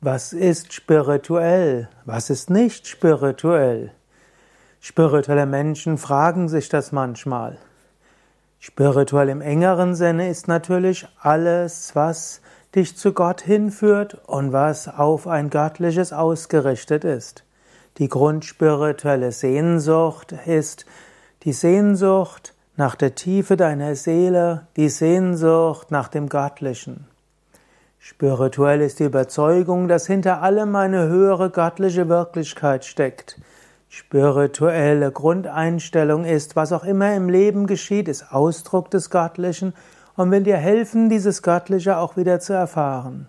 Was ist spirituell? Was ist nicht spirituell? Spirituelle Menschen fragen sich das manchmal. Spirituell im engeren Sinne ist natürlich alles, was dich zu Gott hinführt und was auf ein göttliches ausgerichtet ist. Die grundspirituelle Sehnsucht ist die Sehnsucht nach der Tiefe deiner Seele, die Sehnsucht nach dem Göttlichen. Spirituell ist die Überzeugung, dass hinter allem eine höhere göttliche Wirklichkeit steckt. Spirituelle Grundeinstellung ist, was auch immer im Leben geschieht, ist Ausdruck des Göttlichen und will dir helfen, dieses Göttliche auch wieder zu erfahren.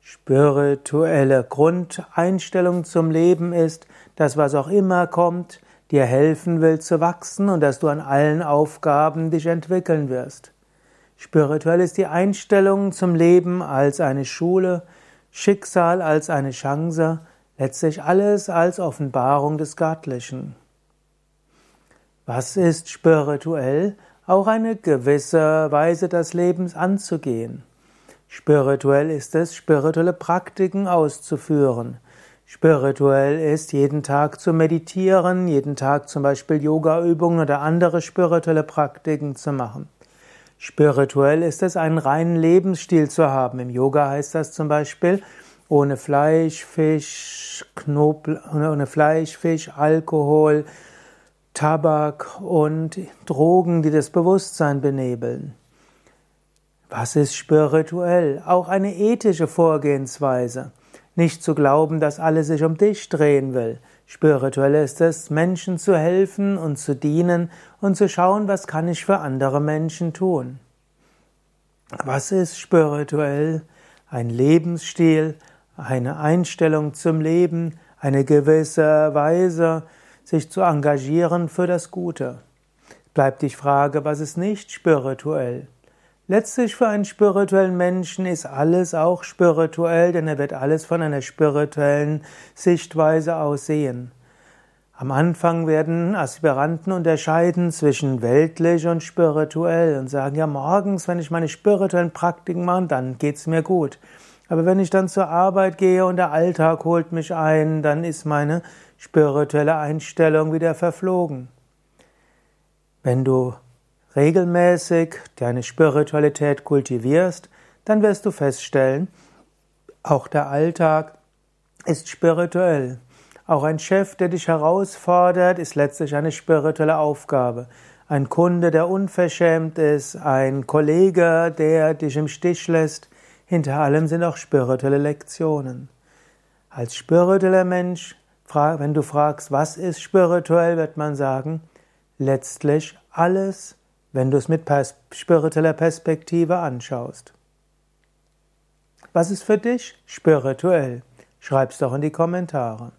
Spirituelle Grundeinstellung zum Leben ist, dass was auch immer kommt, dir helfen will zu wachsen und dass du an allen Aufgaben dich entwickeln wirst. Spirituell ist die Einstellung zum Leben als eine Schule, Schicksal als eine Chance, letztlich alles als Offenbarung des Göttlichen. Was ist spirituell? Auch eine gewisse Weise des Lebens anzugehen. Spirituell ist es, spirituelle Praktiken auszuführen. Spirituell ist, jeden Tag zu meditieren, jeden Tag zum Beispiel Yoga-Übungen oder andere spirituelle Praktiken zu machen. Spirituell ist es, einen reinen Lebensstil zu haben. Im Yoga heißt das zum Beispiel ohne Fleisch, Fisch, Knobl ohne Fleisch, Fisch, Alkohol, Tabak und Drogen, die das Bewusstsein benebeln. Was ist spirituell? Auch eine ethische Vorgehensweise. Nicht zu glauben, dass alles sich um dich drehen will. Spirituell ist es, Menschen zu helfen und zu dienen und zu schauen, was kann ich für andere Menschen tun. Was ist spirituell? Ein Lebensstil, eine Einstellung zum Leben, eine gewisse Weise, sich zu engagieren für das Gute. Bleibt die Frage, was ist nicht spirituell? Letztlich für einen spirituellen Menschen ist alles auch spirituell, denn er wird alles von einer spirituellen Sichtweise aus sehen. Am Anfang werden Aspiranten unterscheiden zwischen weltlich und spirituell und sagen, ja, morgens, wenn ich meine spirituellen Praktiken mache, dann geht's mir gut. Aber wenn ich dann zur Arbeit gehe und der Alltag holt mich ein, dann ist meine spirituelle Einstellung wieder verflogen. Wenn du regelmäßig deine Spiritualität kultivierst, dann wirst du feststellen, auch der Alltag ist spirituell. Auch ein Chef, der dich herausfordert, ist letztlich eine spirituelle Aufgabe. Ein Kunde, der unverschämt ist, ein Kollege, der dich im Stich lässt, hinter allem sind auch spirituelle Lektionen. Als spiritueller Mensch, wenn du fragst, was ist spirituell, wird man sagen, letztlich alles, wenn du es mit spiritueller Perspektive anschaust. Was ist für dich spirituell? Schreib's doch in die Kommentare.